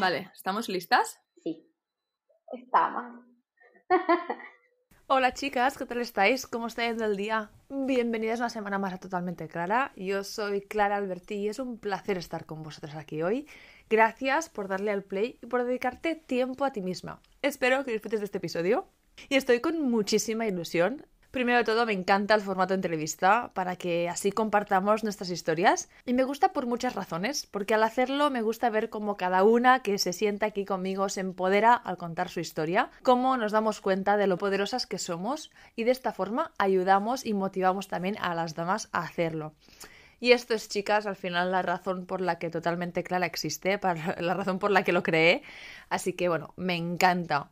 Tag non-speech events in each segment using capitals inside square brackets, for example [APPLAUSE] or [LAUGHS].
Vale, ¿estamos listas? Sí, estamos. Hola chicas, ¿qué tal estáis? ¿Cómo está yendo el día? Bienvenidas a una semana más a Totalmente Clara. Yo soy Clara Alberti y es un placer estar con vosotros aquí hoy. Gracias por darle al play y por dedicarte tiempo a ti misma. Espero que disfrutes de este episodio y estoy con muchísima ilusión Primero de todo, me encanta el formato de entrevista para que así compartamos nuestras historias. Y me gusta por muchas razones, porque al hacerlo me gusta ver cómo cada una que se sienta aquí conmigo se empodera al contar su historia, cómo nos damos cuenta de lo poderosas que somos y de esta forma ayudamos y motivamos también a las damas a hacerlo. Y esto es, chicas, al final la razón por la que totalmente clara existe, la razón por la que lo creé. Así que bueno, me encanta.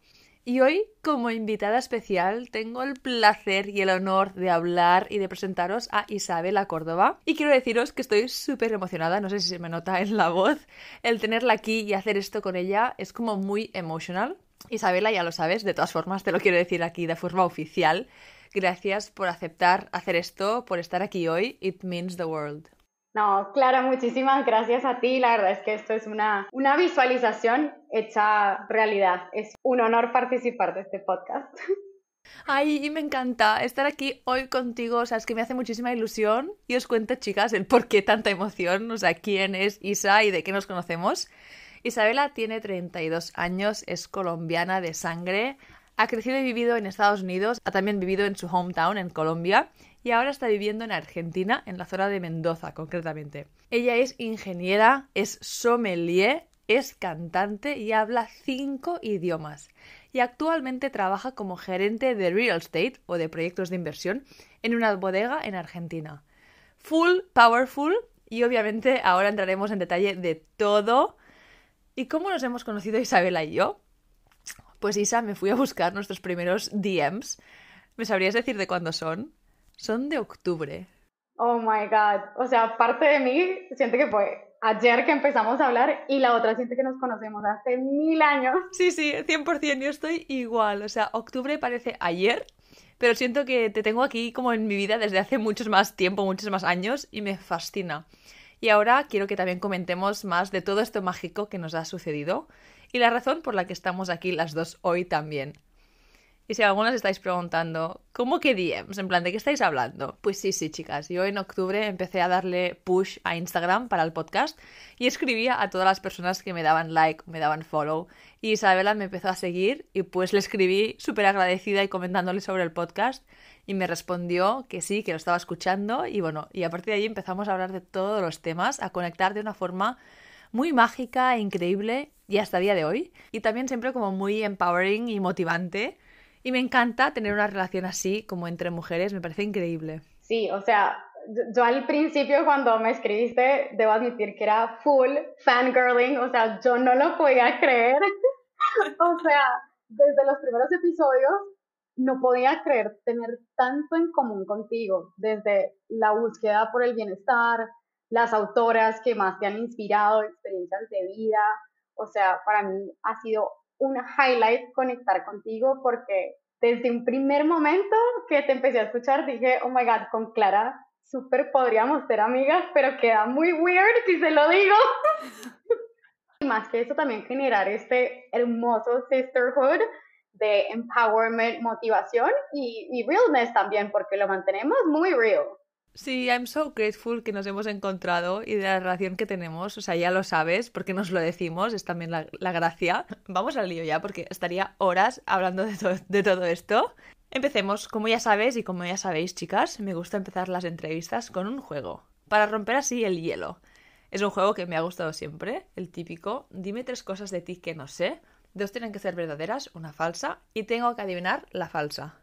Y hoy, como invitada especial, tengo el placer y el honor de hablar y de presentaros a Isabela Córdoba. Y quiero deciros que estoy súper emocionada, no sé si se me nota en la voz, el tenerla aquí y hacer esto con ella es como muy emotional. Isabela, ya lo sabes, de todas formas te lo quiero decir aquí de forma oficial. Gracias por aceptar hacer esto, por estar aquí hoy. It means the world. No, Clara, muchísimas gracias a ti. La verdad es que esto es una, una visualización hecha realidad. Es un honor participar de este podcast. Ay, y me encanta estar aquí hoy contigo, o sea, es que me hace muchísima ilusión y os cuento, chicas, el por qué tanta emoción, o sea, quién es Isa y de qué nos conocemos. Isabela tiene 32 años, es colombiana de sangre, ha crecido y vivido en Estados Unidos, ha también vivido en su hometown, en Colombia, y ahora está viviendo en Argentina, en la zona de Mendoza concretamente. Ella es ingeniera, es sommelier, es cantante y habla cinco idiomas. Y actualmente trabaja como gerente de real estate o de proyectos de inversión en una bodega en Argentina. Full, powerful y obviamente ahora entraremos en detalle de todo. ¿Y cómo nos hemos conocido Isabela y yo? Pues Isa, me fui a buscar nuestros primeros DMs. ¿Me sabrías decir de cuándo son? Son de octubre. Oh my God. O sea, parte de mí siente que fue ayer que empezamos a hablar y la otra siente que nos conocemos hace mil años. Sí, sí, 100%. Yo estoy igual. O sea, octubre parece ayer, pero siento que te tengo aquí como en mi vida desde hace muchos más tiempo, muchos más años y me fascina. Y ahora quiero que también comentemos más de todo esto mágico que nos ha sucedido y la razón por la que estamos aquí las dos hoy también. Y si algunos estáis preguntando, ¿cómo que DMs? En plan, ¿de qué estáis hablando? Pues sí, sí, chicas. Yo en octubre empecé a darle push a Instagram para el podcast y escribía a todas las personas que me daban like, me daban follow. Y Isabela me empezó a seguir y pues le escribí súper agradecida y comentándole sobre el podcast y me respondió que sí, que lo estaba escuchando y bueno, y a partir de ahí empezamos a hablar de todos los temas, a conectar de una forma muy mágica e increíble y hasta el día de hoy. Y también siempre como muy empowering y motivante y me encanta tener una relación así, como entre mujeres, me parece increíble. Sí, o sea, yo, al principio cuando me escribiste, debo admitir que era full fangirling, o sea, yo no lo podía creer. [LAUGHS] o sea, desde los primeros episodios no podía creer tener tanto en común contigo, desde la búsqueda por el bienestar, las autoras que más te han inspirado, experiencias de vida, o sea, para mí ha sido un highlight conectar contigo porque desde un primer momento que te empecé a escuchar dije, oh my god, con Clara súper podríamos ser amigas, pero queda muy weird si se lo digo. [LAUGHS] y más que eso también generar este hermoso sisterhood de empowerment, motivación y, y realness también, porque lo mantenemos muy real. Sí, I'm so grateful que nos hemos encontrado y de la relación que tenemos. O sea, ya lo sabes, porque nos lo decimos, es también la, gracia. [LAUGHS] Vamos al lío ya, porque estaría horas hablando de, de todo esto. Empecemos, como ya sabes y como ya sabéis, chicas, me gusta empezar las entrevistas con un juego, para romper así el hielo. Es un juego que me ha gustado siempre, el típico, dime tres cosas de ti que no sé, dos tienen que ser verdaderas, una falsa, y tengo que adivinar la falsa.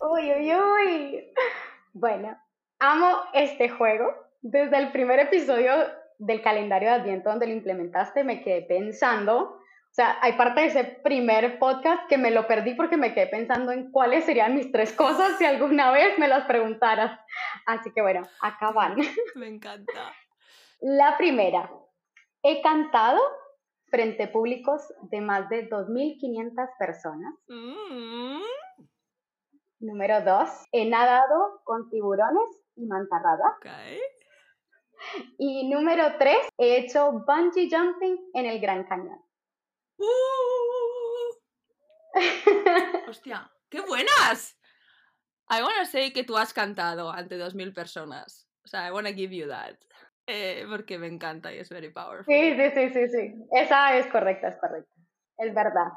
Uy, uy, uy. [LAUGHS] Bueno, amo este juego. Desde el primer episodio del calendario de Adviento donde lo implementaste, me quedé pensando, o sea, hay parte de ese primer podcast que me lo perdí porque me quedé pensando en cuáles serían mis tres cosas si alguna vez me las preguntaras. Así que bueno, acá van. [LAUGHS] Me encanta. La primera, he cantado frente a públicos de más de 2.500 personas. Mm. Número dos, he nadado con tiburones y mantarrada. Y número tres, he hecho bungee jumping en el Gran Cañón. ¡Uh! [LAUGHS] ¡Hostia! ¡Qué buenas! I wanna say que tú has cantado ante 2.000 personas. O sea, I wanna give you that. Eh, porque me encanta y es very powerful. Sí, sí, sí, sí, sí. Esa es correcta, es correcta. Es verdad.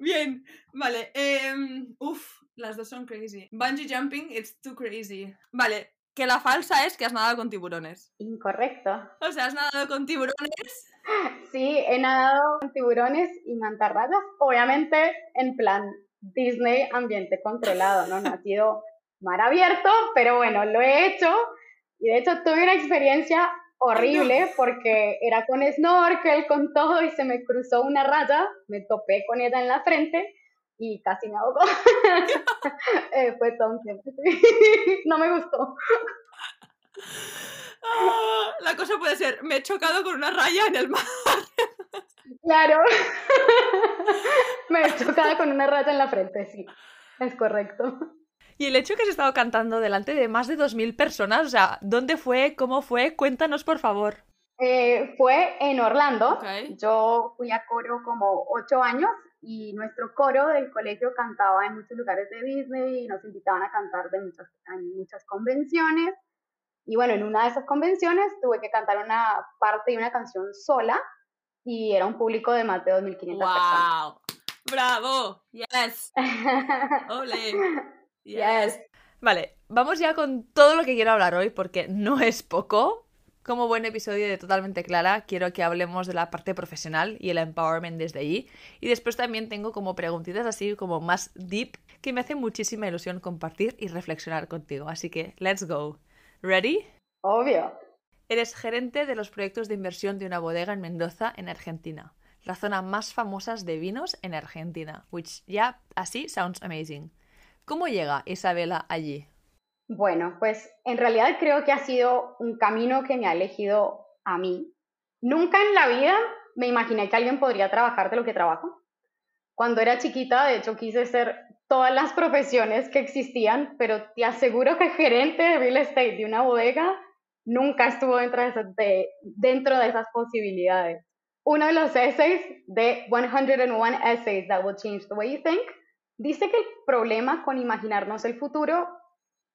Bien, vale. em, uf, las dos son crazy. Bungee jumping, it's too crazy. Vale, que la falsa es que has nadado con tiburones. Incorrecto. O sea, has nadado con tiburones. [LAUGHS] Sí, he nadado con tiburones y mantarrayas. Obviamente en plan Disney, ambiente controlado, ¿no? No ha sido mar abierto, pero bueno, lo he hecho. Y de hecho tuve una experiencia horrible porque era con snorkel, con todo, y se me cruzó una raya, me topé con ella en la frente y casi me ahogó. [LAUGHS] Eh, fue todo un tiempo. [LAUGHS] No me gustó. Ah, la cosa puede ser, me he chocado con una raya en el mar. Claro. [LAUGHS] me he chocado con una raya en la frente, sí. Es correcto. Y el hecho que has estado cantando delante de más de 2.000 personas, o sea, ¿dónde fue? ¿Cómo fue? Cuéntanos, por favor. Eh, fue en Orlando. Yo fui a coro como ocho años y nuestro coro del colegio cantaba en muchos lugares de Disney y nos invitaban a cantar de muchas, en muchas convenciones. Y bueno, en una de esas convenciones tuve que cantar una parte de una canción sola y era un público de más de 2.500 personas. ¡Wow! ¡Bravo! ¡Yes! [LAUGHS] ¡Ole! Yes. Vale, vamos ya con todo lo que quiero hablar hoy, porque no es poco. Como buen episodio de Totalmente Clara, quiero que hablemos de la parte profesional y el empowerment desde allí. Y después también tengo como preguntitas así como más deep que me hace muchísima ilusión compartir y reflexionar contigo. Así que, let's go. ¿Ready? Obvio. Eres gerente de los proyectos de inversión de una bodega en Mendoza, en Argentina. La zona más famosa de vinos en Argentina. Which ya así sounds amazing. ¿Cómo llega Isabela allí? Bueno, pues en realidad creo que ha sido un camino que me ha elegido a mí. Nunca en la vida me imaginé que alguien podría trabajar de lo que trabajo. Cuando era chiquita, de hecho, quise ser todas las profesiones que existían, pero te aseguro que gerente de real estate de una bodega nunca estuvo dentro de esas, de- dentro de esas posibilidades. Uno de los essays de 101 Essays That Will Change the Way You Think dice que el problema con imaginarnos el futuro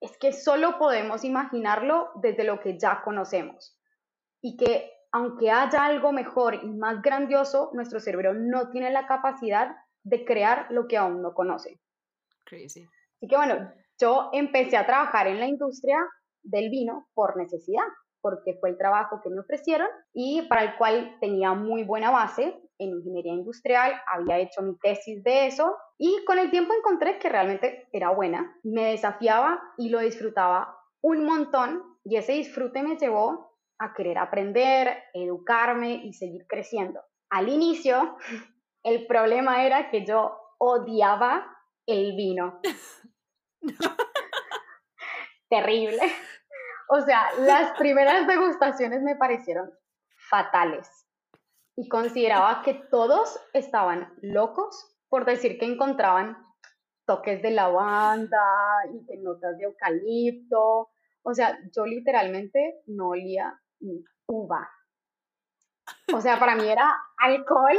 es que solo podemos imaginarlo desde lo que ya conocemos y que aunque haya algo mejor y más grandioso, nuestro cerebro no tiene la capacidad de crear lo que aún no conoce. Crazy. Así que bueno, yo empecé a trabajar en la industria del vino por necesidad, porque fue el trabajo que me ofrecieron y para el cual tenía muy buena base en ingeniería industrial, había hecho mi tesis de eso y con el tiempo encontré que realmente era buena, me desafiaba y lo disfrutaba un montón y ese disfrute me llevó a querer aprender, educarme y seguir creciendo. Al inicio, [LAUGHS] el problema era que yo odiaba el vino. [LAUGHS] Terrible. O sea, las primeras degustaciones me parecieron fatales y consideraba que todos estaban locos por decir que encontraban toques de lavanda y que notas de eucalipto. O sea, yo literalmente no olía ni uva. O sea, para mí era alcohol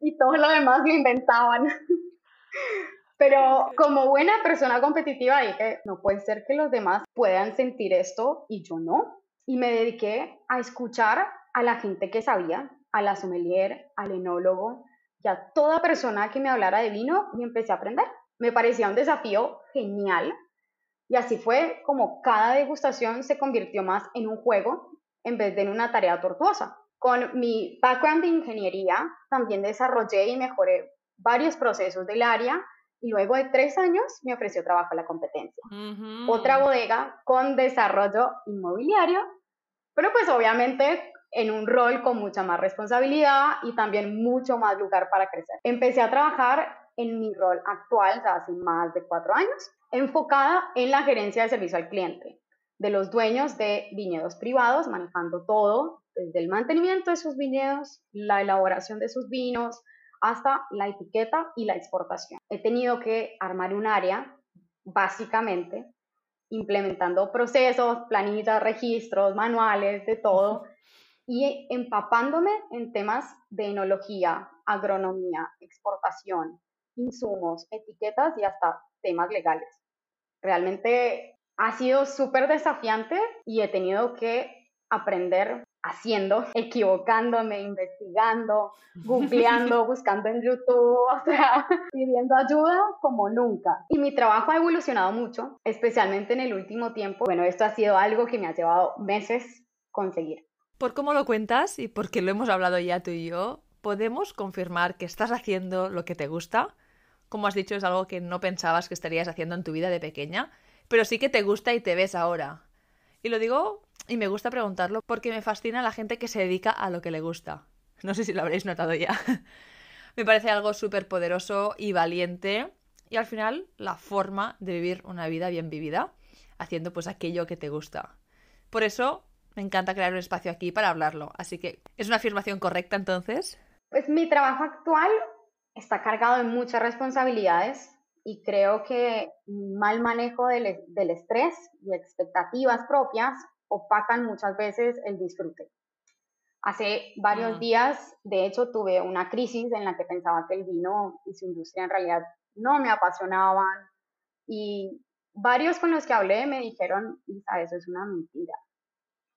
y todo lo demás lo inventaban. [LAUGHS] Pero como buena persona competitiva dije, no puede ser que los demás puedan sentir esto y yo no. Y me dediqué a escuchar a la gente que sabía, a la sommelier, al enólogo y a toda persona que me hablara de vino y empecé a aprender. Me parecía un desafío genial y así fue como cada degustación se convirtió más en un juego en vez de en una tarea tortuosa. Con mi background de ingeniería también desarrollé y mejoré varios procesos del área y luego de tres años me ofreció trabajo a la competencia. Otra bodega con desarrollo inmobiliario, pero pues obviamente en un rol con mucha más responsabilidad y también mucho más lugar para crecer. Empecé a trabajar en mi rol actual ya hace más de cuatro años, enfocada en la gerencia de servicio al cliente, de los dueños de viñedos privados, manejando todo, desde el mantenimiento de sus viñedos, la elaboración de sus vinos, hasta la etiqueta y la exportación. He tenido que armar un área, básicamente, implementando procesos, planillas, registros, manuales, de todo, y empapándome en temas de enología, agronomía, exportación, insumos, etiquetas y hasta temas legales. Realmente ha sido súper desafiante y he tenido que aprender haciendo, [LAUGHS] equivocándome, investigando, [LAUGHS] googleando, buscando en YouTube, o sea, [LAUGHS] pidiendo ayuda como nunca. Y mi trabajo ha evolucionado mucho, especialmente en el último tiempo. Bueno, esto ha sido algo que me ha llevado meses conseguir. Por cómo lo cuentas y porque lo hemos hablado ya tú y yo, podemos confirmar que estás haciendo lo que te gusta. Como has dicho, es algo que no pensabas que estarías haciendo en tu vida de pequeña, pero sí que te gusta y te ves ahora. Y lo digo y me gusta preguntarlo porque me fascina la gente que se dedica a lo que le gusta. No sé si lo habréis notado ya. [LAUGHS] me parece algo súper poderoso y valiente y al final la forma de vivir una vida bien vivida, haciendo pues aquello que te gusta. Por eso me encanta crear un espacio aquí para hablarlo. Así que, ¿es una afirmación correcta entonces? Pues mi trabajo actual está cargado de muchas responsabilidades y creo que mal manejo del, del estrés y expectativas propias opacan muchas veces el disfrute. Hace varios mm. días, de hecho, tuve una crisis en la que pensaba que el vino y su industria en realidad no me apasionaban y varios con los que hablé me dijeron, Isa, eso es una mentira.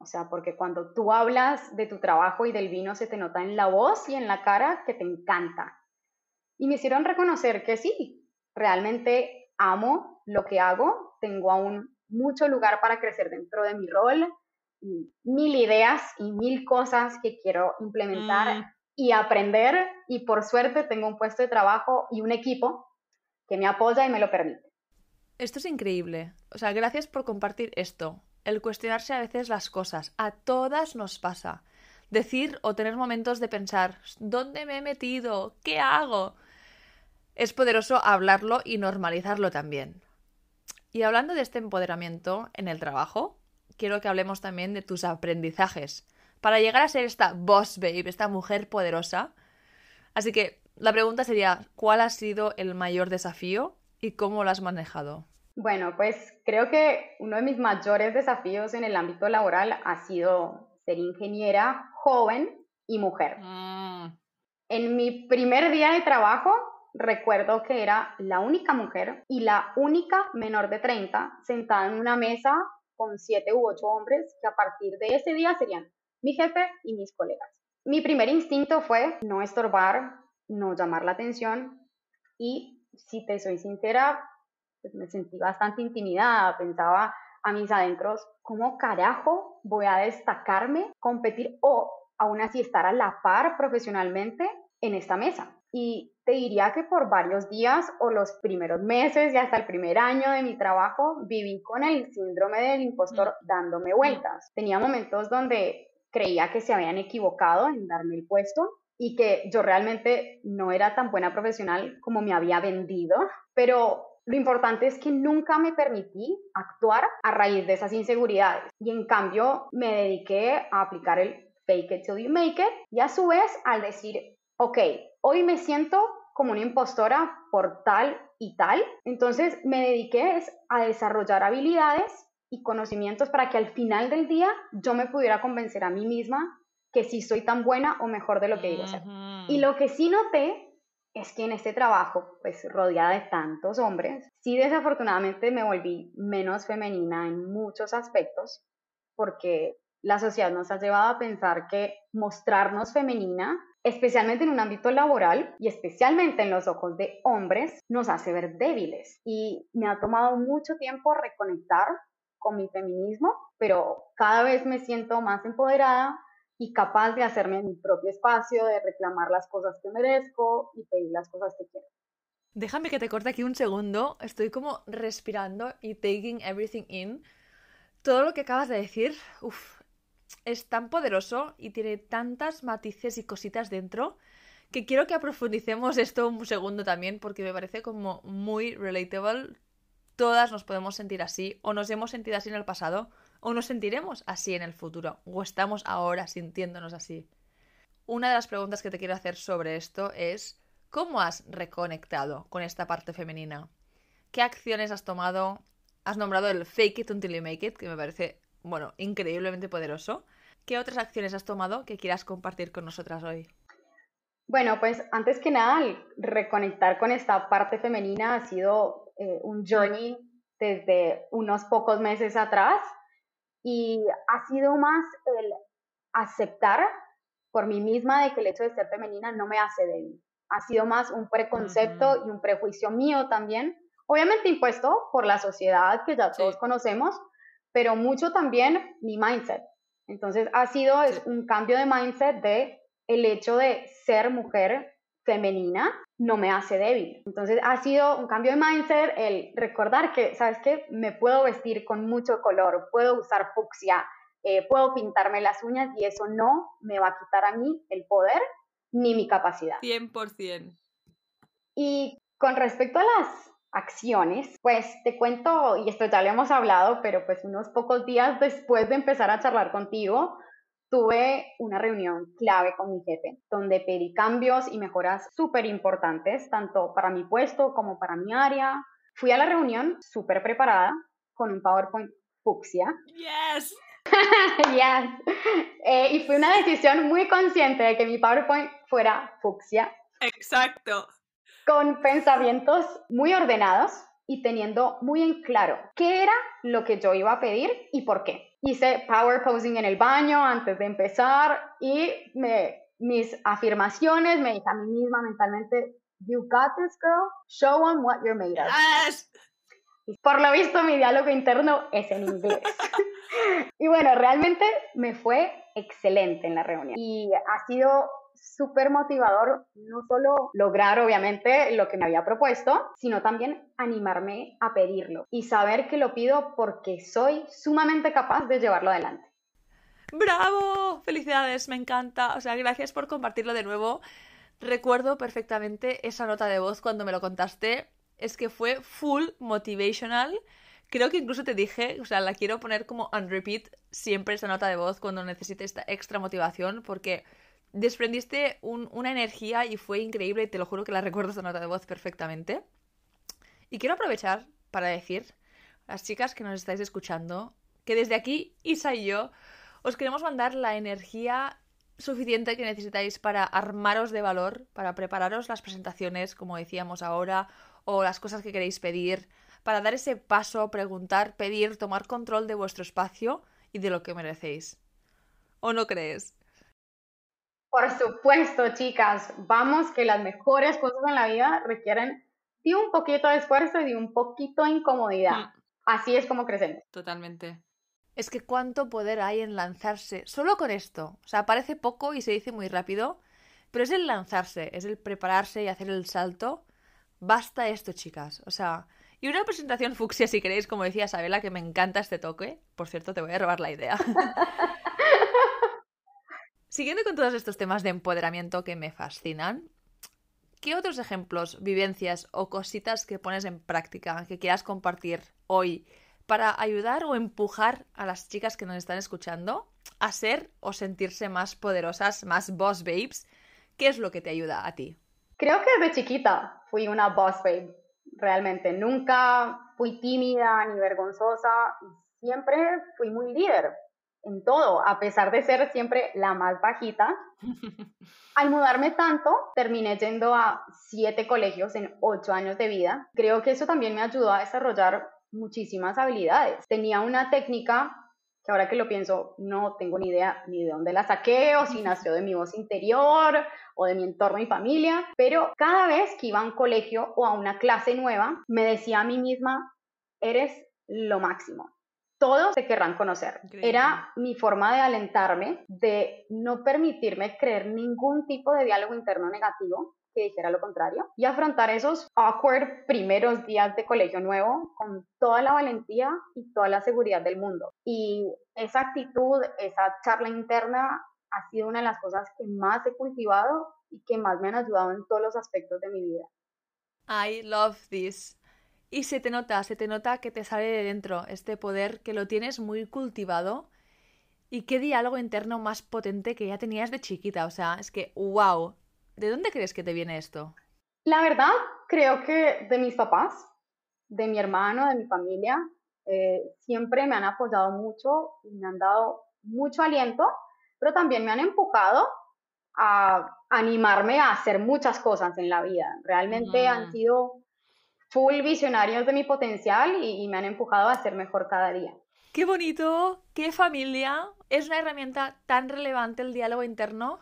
O sea, porque cuando tú hablas de tu trabajo y del vino se te nota en la voz y en la cara que te encanta. Y me hicieron reconocer que sí, realmente amo lo que hago, tengo aún mucho lugar para crecer dentro de mi rol, mil ideas y mil cosas que quiero implementar mm. y aprender y por suerte tengo un puesto de trabajo y un equipo que me apoya y me lo permite. Esto es increíble. O sea, gracias por compartir esto. El cuestionarse a veces las cosas. A todas nos pasa. Decir o tener momentos de pensar, ¿dónde me he metido? ¿Qué hago? Es poderoso hablarlo y normalizarlo también. Y hablando de este empoderamiento en el trabajo, quiero que hablemos también de tus aprendizajes para llegar a ser esta boss babe, esta mujer poderosa. Así que la pregunta sería, ¿cuál ha sido el mayor desafío y cómo lo has manejado? Bueno, pues creo que uno de mis mayores desafíos en el ámbito laboral ha sido ser ingeniera joven y mujer. Mm. En mi primer día de trabajo recuerdo que era la única mujer y la única menor de 30 sentada en una mesa con siete u ocho hombres que a partir de ese día serían mi jefe y mis colegas. Mi primer instinto fue no estorbar, no llamar la atención y si te soy sincera, pues me sentí bastante intimidada, pensaba a mis adentros, ¿cómo carajo voy a destacarme, competir o aún así estar a la par profesionalmente en esta mesa? Y te diría que por varios días o los primeros meses y hasta el primer año de mi trabajo viví con el síndrome del impostor dándome vueltas. Tenía momentos donde creía que se habían equivocado en darme el puesto y que yo realmente no era tan buena profesional como me había vendido, pero lo importante es que nunca me permití actuar a raíz de esas inseguridades y en cambio me dediqué a aplicar el fake it till you make it y a su vez al decir, ok, hoy me siento como una impostora por tal y tal. Entonces me dediqué a desarrollar habilidades y conocimientos para que al final del día yo me pudiera convencer a mí misma que sí soy tan buena o mejor de lo que digo ser. Y lo que sí noté es que en este trabajo, pues rodeada de tantos hombres, sí desafortunadamente me volví menos femenina en muchos aspectos, porque la sociedad nos ha llevado a pensar que mostrarnos femenina especialmente en un ámbito laboral y especialmente en los ojos de hombres, nos hace ver débiles. Y me ha tomado mucho tiempo reconectar con mi feminismo, pero cada vez me siento más empoderada y capaz de hacerme mi propio espacio, de reclamar las cosas que merezco y pedir las cosas que quiero. Déjame que te corte aquí un segundo. Estoy como respirando y taking everything in. Todo lo que acabas de decir, uff, es tan poderoso y tiene tantas matices y cositas dentro que quiero que aprofundicemos esto un segundo también porque me parece como muy relatable. Todas nos podemos sentir así o nos hemos sentido así en el pasado o nos sentiremos así en el futuro o estamos ahora sintiéndonos así. Una de las preguntas que te quiero hacer sobre esto es ¿cómo has reconectado con esta parte femenina? ¿Qué acciones has tomado? Has nombrado el fake it until you make it, que me parece bueno, increíblemente poderoso. ¿Qué otras acciones has tomado que quieras compartir con nosotras hoy? Bueno, pues antes que nada, reconectar con esta parte femenina ha sido eh, un journey desde unos pocos meses atrás y ha sido más el aceptar por mí misma de que el hecho de ser femenina no me hace débil. Ha sido más un preconcepto y un prejuicio mío también, obviamente impuesto por la sociedad que ya todos conocemos, pero mucho también mi mindset. Entonces ha sido es un cambio de mindset de el hecho de ser mujer femenina no me hace débil. Entonces ha sido un cambio de mindset el recordar que, ¿sabes qué? Me puedo vestir con mucho color, puedo usar fucsia, eh, puedo pintarme las uñas y eso no me va a quitar a mí el poder ni mi capacidad. 100%. Y con respecto a las acciones, pues te cuento, y esto ya lo hemos hablado, pero pues unos pocos días después de empezar a charlar contigo, tuve una reunión clave con mi jefe, donde pedí cambios y mejoras súper importantes, tanto para mi puesto como para mi área. Fui a la reunión súper preparada, con un PowerPoint fucsia. Yes. [LAUGHS] yes. Eh, y fue una decisión muy consciente de que mi PowerPoint fuera fucsia. Exacto. Con pensamientos muy ordenados y teniendo muy en claro qué era lo que yo iba a pedir y por qué hice power posing en el baño antes de empezar y me, mis afirmaciones me dije a mí misma mentalmente, you got this girl, show them what you're made of. Y por lo visto mi diálogo interno es en inglés. [LAUGHS] y bueno, realmente me fue excelente en la reunión y ha sido súper motivador no solo lograr obviamente lo que me había propuesto, sino también animarme a pedirlo y saber que lo pido porque soy sumamente capaz de llevarlo adelante. ¡Bravo! Felicidades, me encanta. O sea, gracias por compartirlo de nuevo. Recuerdo perfectamente esa nota de voz cuando me lo contaste. Es que fue full motivational. Creo que incluso te dije, o sea, la quiero poner como on repeat siempre esa nota de voz cuando necesite esta extra motivación porque desprendiste una energía y fue increíble y te lo juro que la [LAUGHS] recuerdo esa nota de voz perfectamente. Y quiero aprovechar para decir las chicas que nos estáis escuchando que desde aquí, Isa y yo, os queremos mandar la energía suficiente que necesitáis para armaros de valor, para prepararos las presentaciones, como decíamos ahora, o las cosas que queréis pedir, para dar ese paso, preguntar, pedir, tomar control de vuestro espacio y de lo que merecéis. ¿O no crees? Por supuesto, chicas, vamos que las mejores cosas en la vida requieren de un poquito de esfuerzo y de un poquito de incomodidad. Mm. Así es como crecemos. Totalmente. Es que cuánto poder hay en lanzarse solo con esto. O sea, parece poco y se dice muy rápido, pero es el lanzarse, es el prepararse y hacer el salto. Basta esto, chicas. O sea, y una presentación fucsia, si queréis, como decía Isabela, que me encanta este toque. Por cierto, te voy a robar la idea. [LAUGHS] Siguiendo con todos estos temas de empoderamiento que me fascinan, ¿qué otros ejemplos, vivencias o cositas que pones en práctica que quieras compartir hoy para ayudar o empujar a las chicas que nos están escuchando a ser o sentirse más poderosas, más boss babes? ¿Qué es lo que te ayuda a ti? Creo que desde chiquita fui una boss babe, realmente. Nunca fui tímida ni vergonzosa siempre fui muy líder en todo, a pesar de ser siempre la más bajita. [LAUGHS] Al mudarme tanto, terminé yendo a siete colegios en ocho años de vida. Creo que eso también me ayudó a desarrollar muchísimas habilidades. Tenía una técnica que ahora que lo pienso no tengo ni idea ni de dónde la saqué o si [LAUGHS] nació de mi voz interior o de mi entorno y familia, pero cada vez que iba a un colegio o a una clase nueva, me decía a mí misma, eres lo máximo todos se querrán conocer. Era mi forma de alentarme, de no permitirme creer ningún tipo de diálogo interno negativo que dijera lo contrario y afrontar esos awkward primeros días de colegio nuevo con toda la valentía y toda la seguridad del mundo. Y esa actitud, esa charla interna ha sido una de las cosas que más he cultivado y que más me han ayudado en todos los aspectos de mi vida. I love this. Y se te nota, se te nota que te sale de dentro este poder, que lo tienes muy cultivado. Y qué diálogo interno más potente que ya tenías de chiquita. O sea, es que, wow. ¿De dónde crees que te viene esto? La verdad, creo que de mis papás, de mi hermano, de mi familia, eh, siempre me han apoyado mucho y me han dado mucho aliento, pero también me han empujado a animarme a hacer muchas cosas en la vida. Realmente han sido full visionarios de mi potencial y, me han empujado a ser mejor cada día. ¡Qué bonito! ¡Qué familia! Es una herramienta tan relevante el diálogo interno.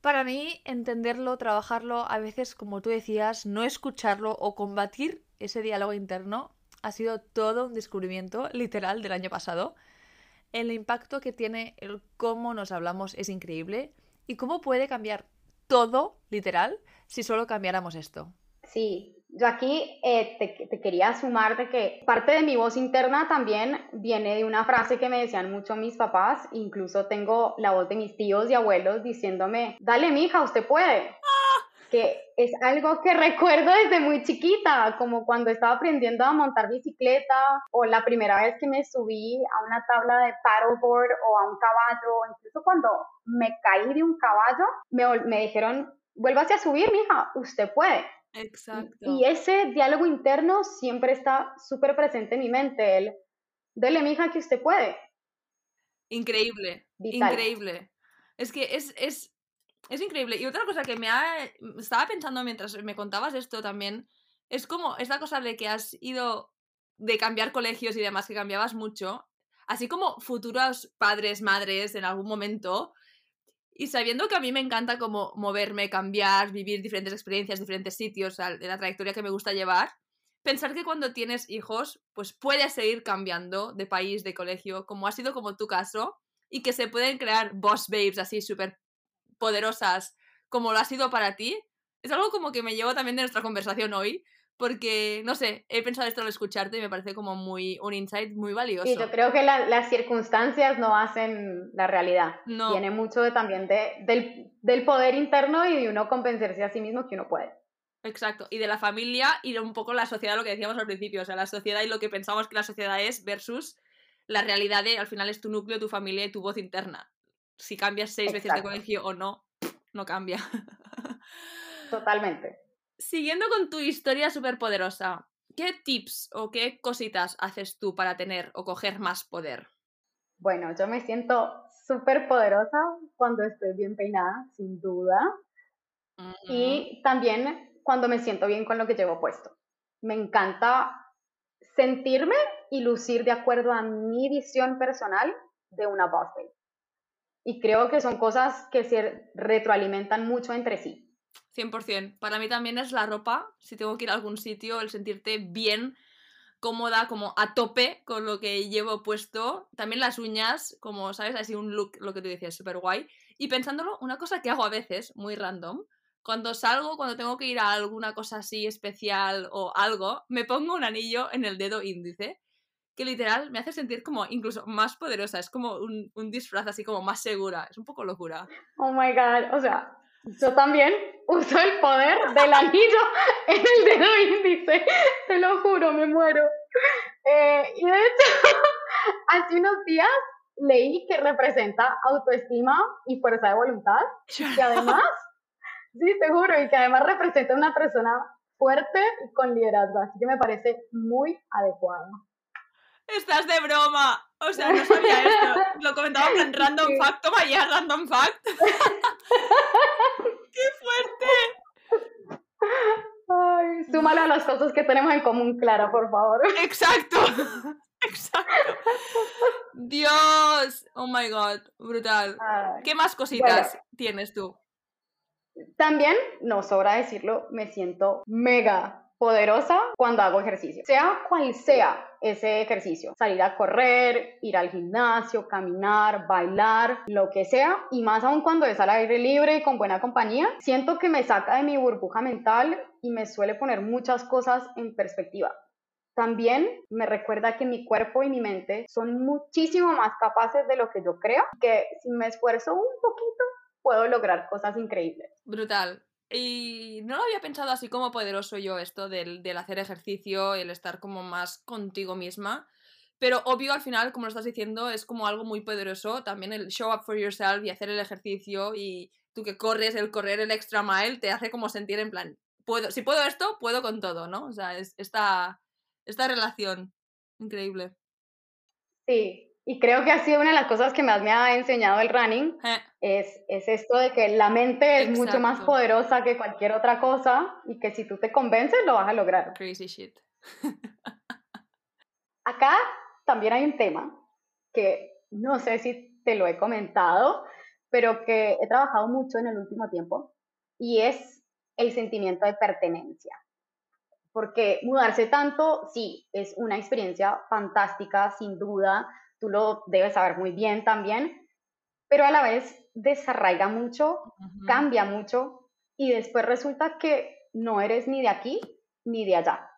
Para mí, entenderlo, trabajarlo, a veces, como tú decías, no escucharlo o combatir ese diálogo interno ha sido todo un descubrimiento literal del año pasado. El impacto que tiene el cómo nos hablamos es increíble y cómo puede cambiar todo, literal, si solo cambiáramos esto. Sí, yo aquí eh, te, quería sumar de que parte de mi voz interna también viene de una frase que me decían mucho mis papás, incluso tengo la voz de mis tíos y abuelos diciéndome, dale mija, usted puede. Que es algo que [LAUGHS] recuerdo desde muy chiquita, como cuando estaba aprendiendo a montar bicicleta o la primera vez que me subí a una tabla de paddleboard o a un caballo, incluso cuando me caí de un caballo, me, me dijeron, vuélvase a subir, mija, usted puede. Exacto. Y ese diálogo interno siempre está súper presente en mi mente, el, dele, mija, que usted puede. Increíble, increíble. Es que es, es, es increíble. Y otra cosa que me ha, estaba pensando mientras me contabas esto también, es como esta cosa de que has ido de cambiar colegios y demás, que cambiabas mucho, así como futuros padres, madres en algún momento, y sabiendo que a mí me encanta como moverme, cambiar, vivir diferentes experiencias, diferentes sitios, la trayectoria que me gusta llevar, pensar que cuando tienes hijos, pues puedes seguir cambiando de país, de colegio, como ha sido como tu caso, y que se pueden crear boss babes así súper poderosas como lo ha sido para ti, es algo como que me llevo también de nuestra conversación hoy, porque, no sé, he pensado esto al escucharte y me parece como muy un insight muy valioso. Y yo creo que las circunstancias no hacen la realidad. No. Tiene mucho de, también de, del, del, poder interno y de uno convencerse a sí mismo que uno puede. Exacto, y de la familia y de un poco la sociedad, lo que decíamos al principio, o sea, la sociedad y lo que pensamos que la sociedad es versus la realidad de, al final es tu núcleo, tu familia y tu voz interna. Si cambias seis veces de colegio o no, no cambia. [LAUGHS] Totalmente. Siguiendo con tu historia súper poderosa, ¿qué tips o qué cositas haces tú para tener o coger más poder? Bueno, yo me siento súper poderosa cuando estoy bien peinada, sin duda. Y también cuando me siento bien con lo que llevo puesto. Me encanta sentirme y lucir de acuerdo a mi visión personal de una boss Y creo que son cosas que se retroalimentan mucho entre sí. 100%. Para mí también es la ropa, si tengo que ir a algún sitio, el sentirte bien, cómoda, como a tope con lo que llevo puesto. También las uñas, como, ¿sabes? Así un look, lo que tú decías, súper guay. Y pensándolo, una cosa que hago a veces, muy random, cuando salgo, cuando tengo que ir a alguna cosa así especial o algo, me pongo un anillo en el dedo índice que literal me hace sentir como incluso más poderosa, es como un, un disfraz así como más segura, es un poco locura. Oh my god, o sea, yo también uso el poder del anillo [LAUGHS] en el dedo índice, te lo juro, me muero. Eh, y de hecho, [LAUGHS] hace unos días leí que representa autoestima y fuerza de voluntad, y además, [LAUGHS] sí, te juro, y que además representa una persona fuerte y con liderazgo, así que me parece muy adecuado. Estás de broma. O sea, no sabía esto. [LAUGHS] Lo comentaba en random fact. Toma ya, random fact. [LAUGHS] ¡Qué fuerte! Ay, súmalo a las cosas que tenemos en común, Clara, por favor. Exacto. [LAUGHS] Exacto. Dios. Oh my god. Brutal. ¿Qué más cositas tienes tú? También, no sobra decirlo, me siento mega poderosa cuando hago ejercicio, sea cual sea ese ejercicio, salir a correr, ir al gimnasio, caminar, bailar, lo que sea, y más aún cuando es al aire libre y con buena compañía, siento que me saca de mi burbuja mental y me suele poner muchas cosas en perspectiva. También me recuerda que mi cuerpo y mi mente son muchísimo más capaces de lo que yo creo, que si me esfuerzo un poquito puedo lograr cosas increíbles. Brutal. Y no lo había pensado así como poderoso yo esto del, hacer ejercicio, el estar como más contigo misma. Pero obvio al final, como lo estás diciendo, es como algo muy poderoso. También el show up for yourself y hacer el ejercicio y tú que corres, el correr el extra mile te hace como sentir en plan, puedo, si puedo esto, puedo con todo, ¿no? O sea, es esta, esta relación increíble. Sí, Y creo que ha sido una de las cosas que más me ha enseñado el running, eh. es, es, esto de que la mente es mucho más poderosa que cualquier otra cosa y que si tú te convences lo vas a lograr. Crazy shit. [LAUGHS] Acá también hay un tema que no sé si te lo he comentado, pero que he trabajado mucho en el último tiempo y es el sentimiento de pertenencia. Porque mudarse tanto, sí, es una experiencia fantástica, sin duda, tú lo debes saber muy bien también, pero a la vez desarraiga mucho, cambia mucho y después resulta que no eres ni de aquí ni de allá.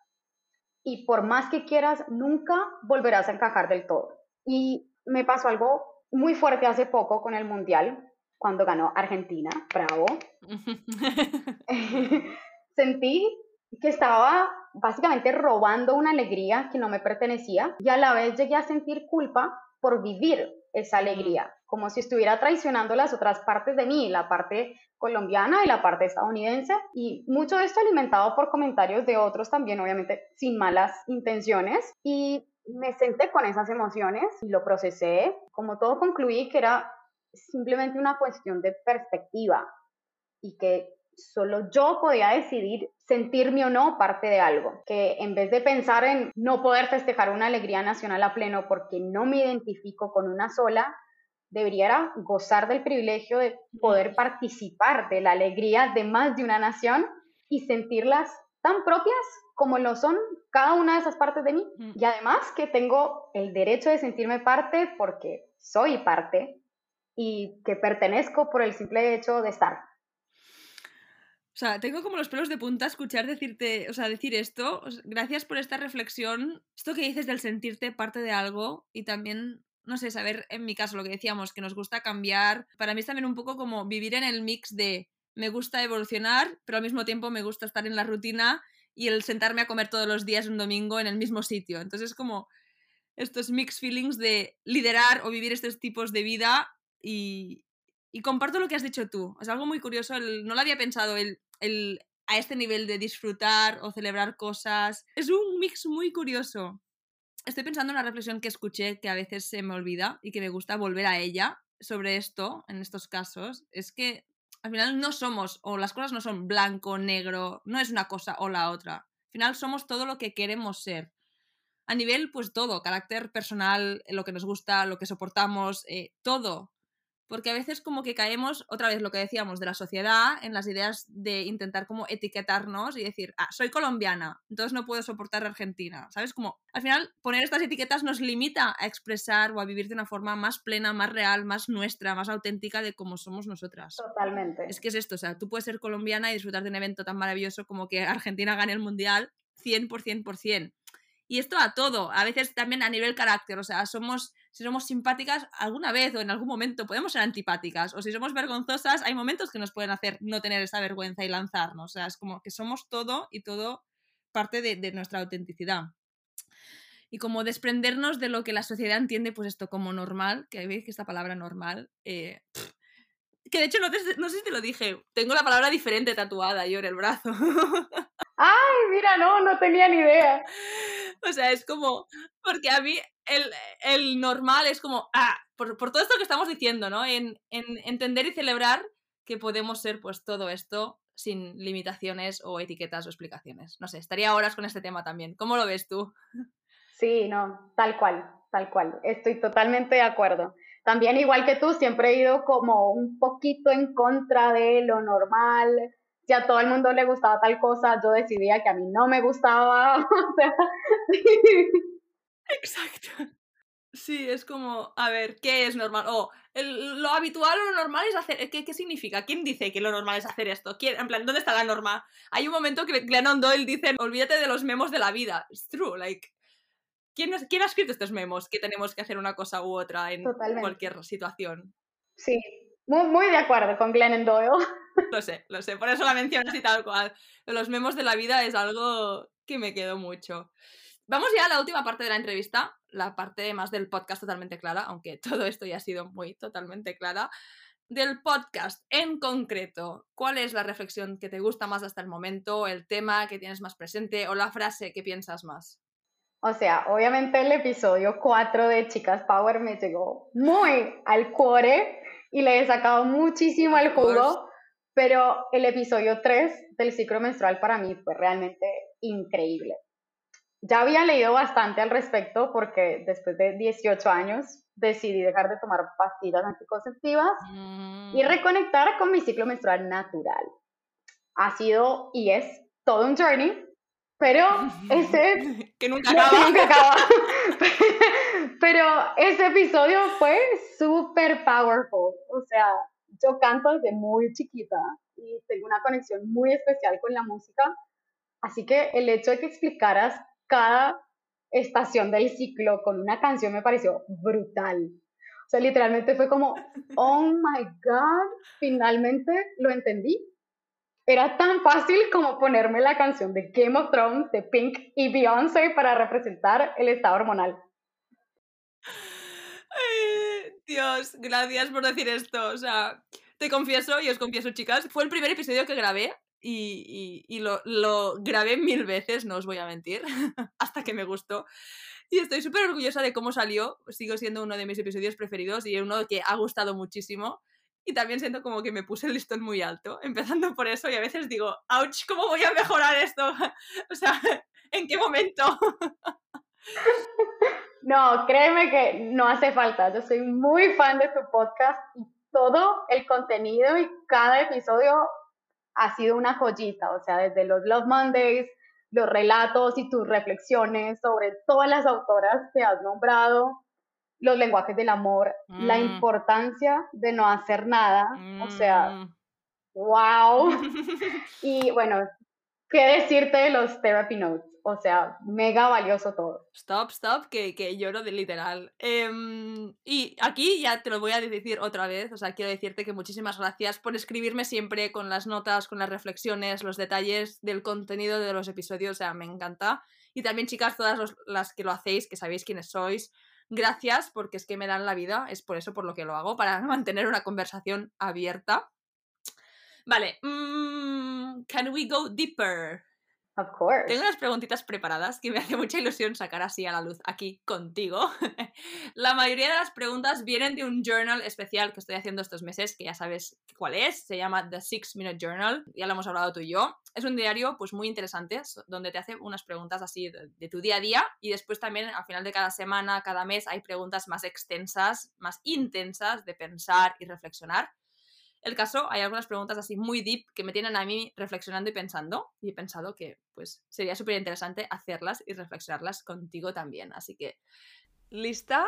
Y por más que quieras, nunca volverás a encajar del todo. Y me pasó algo muy fuerte hace poco con el Mundial, cuando ganó Argentina, bravo. [LAUGHS] [LAUGHS] Sentí que estaba básicamente robando una alegría que no me pertenecía y a la vez llegué a sentir culpa por vivir esa alegría, como si estuviera traicionando las otras partes de mí, la parte colombiana y la parte estadounidense. Y mucho de esto alimentado por comentarios de otros también, obviamente sin malas intenciones. Y me senté con esas emociones y lo procesé. Como todo concluí que era simplemente una cuestión de perspectiva y que solo yo podía decidir sentirme o no parte de algo, que en vez de pensar en no poder festejar una alegría nacional a pleno porque no me identifico con una sola, debería gozar del privilegio de poder participar de la alegría de más de una nación y sentirlas tan propias como lo son cada una de esas partes de mí. Y además que tengo el derecho de sentirme parte porque soy parte y que pertenezco por el simple hecho de estar. O sea, tengo como los pelos de punta escuchar decirte, o sea, decir esto. Gracias por esta reflexión. Esto que dices del sentirte parte de algo y también, no sé, saber en mi caso lo que decíamos, que nos gusta cambiar. Para mí es también un poco como vivir en el mix de me gusta evolucionar, pero al mismo tiempo me gusta estar en la rutina y el sentarme a comer todos los días un domingo en el mismo sitio. Entonces es como estos mixed feelings de liderar o vivir estos tipos de vida y, y comparto lo que has dicho tú. Es algo muy curioso, no lo había pensado, el, el, a este nivel de disfrutar o celebrar cosas. Es un mix muy curioso. Estoy pensando en una reflexión que escuché que a veces se me olvida y que me gusta volver a ella sobre esto, en estos casos. Es que al final no somos, o las cosas no son blanco, negro, no es una cosa o la otra. Al final somos todo lo que queremos ser. A nivel, pues todo, carácter personal, lo que nos gusta, lo que soportamos, eh, todo porque a veces como que caemos, otra vez lo que decíamos, de la sociedad, en las ideas de intentar como etiquetarnos y decir, ah, soy colombiana, entonces no puedo soportar Argentina, ¿sabes? Como al final poner estas etiquetas nos limita a expresar o a vivir de una forma más plena, más real, más nuestra, más auténtica de cómo somos nosotras. Totalmente. Es que es esto, o sea, tú puedes ser colombiana y disfrutar de un evento tan maravilloso como que Argentina gane el Mundial 100%, por 100%. Y esto a todo, a veces también a nivel carácter, o sea, somos si somos simpáticas alguna vez o en algún momento podemos ser antipáticas, o si somos vergonzosas, hay momentos que nos pueden hacer no tener esa vergüenza y lanzarnos, o sea, es como que somos todo y todo parte de, nuestra autenticidad. Y como desprendernos de lo que la sociedad entiende, pues esto como normal, que veis que esta palabra normal, eh, que de hecho no, no, sé si te lo dije, tengo la palabra diferente tatuada yo en el brazo. [LAUGHS] Ay, mira, no, no tenía ni idea. O sea, es como, porque a mí el, normal es como, ah, por, todo esto que estamos diciendo, ¿no? En, entender y celebrar que podemos ser pues todo esto sin limitaciones o etiquetas o explicaciones. No sé, estaría horas con este tema también. ¿Cómo lo ves tú? Sí, no, tal cual, tal cual. Estoy totalmente de acuerdo. También igual que tú, siempre he ido como un poquito en contra de lo normal. Si a todo el mundo le gustaba tal cosa, yo decidía que a mí no me gustaba. [LAUGHS] Exacto. Sí, es como, a ver, ¿qué es normal? O lo habitual o lo normal es hacer. ¿qué, ¿Qué significa? ¿Quién dice que lo normal es hacer esto? ¿Quién, en plan, ¿dónde está la norma? Hay un momento que Glennon Doyle dice: olvídate de los memos de la vida. It's true, like. ¿Quién, ¿Quién ha escrito estos memos que tenemos que hacer una cosa u otra en cualquier situación? Sí, muy, muy de acuerdo con Glennon Doyle. [LAUGHS] Lo sé, lo sé, por eso la mencionas y tal cual. Los memos de la vida es algo que me quedó mucho. Vamos ya a la última parte de la entrevista, la parte más del podcast totalmente clara, aunque [LAUGHS] todo esto ya ha sido muy totalmente clara. Del podcast en concreto, ¿cuál es la reflexión que te gusta más hasta el momento, el tema que tienes más presente o la frase que piensas más? O sea, obviamente el episodio 4 de Chicas Power me llegó muy al cuore y le he sacado muchísimo el jugo, pero el episodio 3 del ciclo menstrual para mí fue realmente increíble. Ya había leído bastante al respecto porque después de 18 años decidí dejar de tomar pastillas anticonceptivas y mm. reconectar con mi ciclo menstrual natural. Ha sido y es todo un journey, pero ese... [LAUGHS] que nunca [LAUGHS] acaba. nunca acaba. [LAUGHS] pero ese episodio fue súper powerful. O sea, yo canto desde muy chiquita y tengo una conexión muy especial con la música. Así que el hecho de que explicaras cada estación del ciclo con una canción me pareció brutal. O sea, literalmente fue como, oh my God, finalmente lo entendí. Era tan fácil como ponerme la canción de Game of Thrones de Pink y Beyoncé para representar el estado hormonal. Dios, gracias por decir esto. O sea, te confieso y os confieso, chicas, fue el primer episodio que grabé y, y, lo, lo, grabé mil veces, no os voy a mentir, [LAUGHS] hasta que me gustó. Y estoy súper orgullosa de cómo salió. Sigo siendo uno de mis episodios preferidos y uno que ha gustado muchísimo. Y también siento como que me puse el listón muy alto, empezando por eso. Y a veces digo, ouch, ¿cómo voy a mejorar esto? [LAUGHS] o sea, ¿en qué momento? [LAUGHS] no, créeme que no hace falta. Yo soy muy fan de tu podcast y todo el contenido y cada episodio ha sido una joyita, o sea, desde los Love Mondays, los relatos y tus reflexiones sobre todas las autoras que has nombrado, los lenguajes del amor, la mm. importancia de no hacer nada, o sea, wow. Mm. [LAUGHS] y bueno, ¿qué decirte de los therapy notes? O sea, mega valioso todo. Stop, stop, que, que lloro de literal. Em, y aquí ya te lo voy a decir otra vez, o sea, quiero decirte que muchísimas gracias por escribirme siempre con las notas, con las reflexiones, los detalles del contenido de los episodios, o sea, me encanta. Y también, chicas, todas las que lo hacéis, que sabéis quiénes sois, gracias porque es que me dan la vida, es por eso por lo que lo hago, para [LAUGHS] mantener una conversación abierta. Vale, mm, can we go deeper? Of course. Tengo unas preguntitas preparadas que me hace mucha ilusión sacar así a la luz aquí contigo. [LAUGHS] la mayoría de las preguntas vienen de un journal especial que estoy haciendo estos meses, que ya sabes cuál es, se llama The Six Minute Journal, ya lo hemos hablado tú y yo. Es un diario pues muy interesante, donde te hace unas preguntas así de, de tu día a día y después también al final de cada semana, cada mes hay preguntas más extensas, más intensas de pensar y reflexionar. El caso, hay algunas preguntas así muy deep que me tienen a mí reflexionando y pensando. Y he pensado que pues sería súper interesante hacerlas y reflexionarlas contigo también. Así que, ¿lista?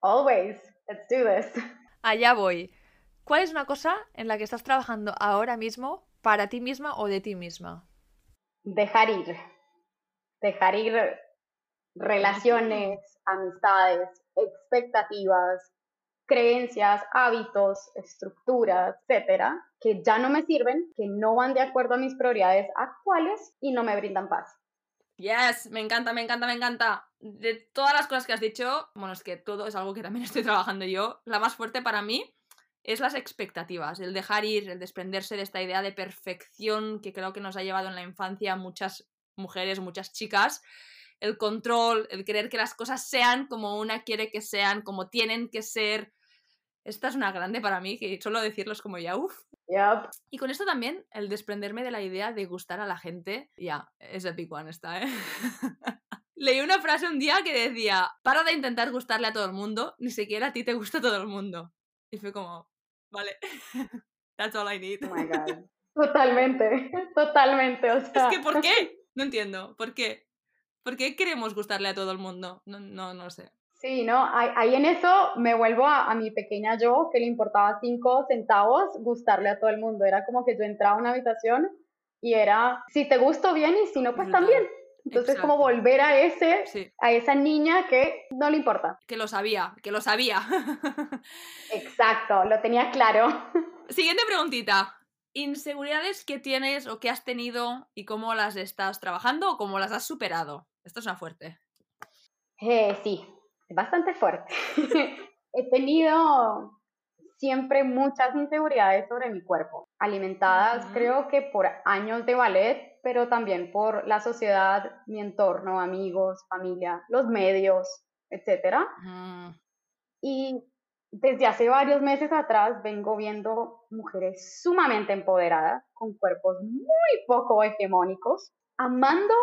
Always. Let's do this. [LAUGHS] Allá voy. ¿Cuál es una cosa en la que estás trabajando ahora mismo para ti misma o de ti misma? Dejar ir. Dejar ir relaciones, amistades, expectativas, creencias, hábitos, estructuras, etcétera, que ya no me sirven, que no van de acuerdo a mis prioridades actuales y no me brindan paz. Yes, me encanta, me encanta, me encanta. De todas las cosas que has dicho, bueno, es que todo es algo que también [LAUGHS] estoy trabajando yo. La más fuerte para mí es las expectativas, el dejar ir, el desprenderse de esta idea de perfección que creo que nos ha llevado en la infancia muchas mujeres, muchas chicas, el control, el querer que las cosas sean como una quiere que sean, como tienen que ser, esta es una grande para mí, que solo decirlo es como ya, uff. Y con esto también, el desprenderme de la idea de gustar a la gente, ya, es el big one esta, ¿eh? [LAUGHS] Leí una frase un día que decía, para de intentar gustarle a todo el mundo, ni siquiera a ti te gusta todo el mundo. Y fue como, vale, [LAUGHS] that's all I need. Oh my God. [LAUGHS] Totalmente, totalmente, o sea... Es que, ¿por qué? No entiendo, ¿por qué? ¿Por qué queremos gustarle a todo el mundo? No, no, no sé. Sí, ¿no? Ahí, en eso me vuelvo a, mi pequeña yo, que le importaba cinco centavos gustarle a todo el mundo. Era como que yo entraba a una habitación y era, si te gusto bien y si no, pues también. Entonces, como volver a ese, a esa niña que no le importa. Que lo sabía, que lo sabía. [LAUGHS] Exacto, lo tenía claro. [LAUGHS] Siguiente preguntita. ¿Inseguridades que tienes o que has tenido y cómo las estás trabajando o cómo las has superado? Esto es una fuerte. Eh, sí, bastante fuerte. [LAUGHS] He tenido siempre muchas inseguridades sobre mi cuerpo, alimentadas creo que por años de ballet pero también por la sociedad, mi entorno, amigos, familia, los medios, etc. Y desde hace varios meses atrás vengo viendo mujeres sumamente empoderadas, con cuerpos muy poco hegemónicos, amando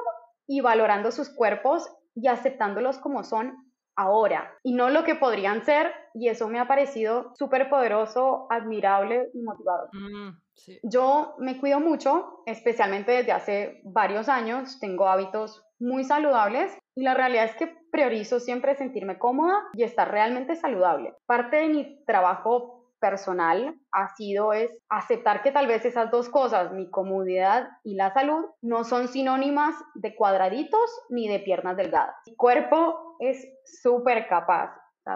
y valorando sus cuerpos y aceptándolos como son ahora y no lo que podrían ser y eso me ha parecido súper poderoso, admirable y motivador. Mm, Yo me cuido mucho, especialmente desde hace varios años, tengo hábitos muy saludables y la realidad es que priorizo siempre sentirme cómoda y estar realmente saludable. Parte de mi trabajo personal ha sido es aceptar que tal vez esas dos cosas, mi comodidad y la salud, no son sinónimas de cuadraditos ni de piernas delgadas. Mi cuerpo es súper capaz,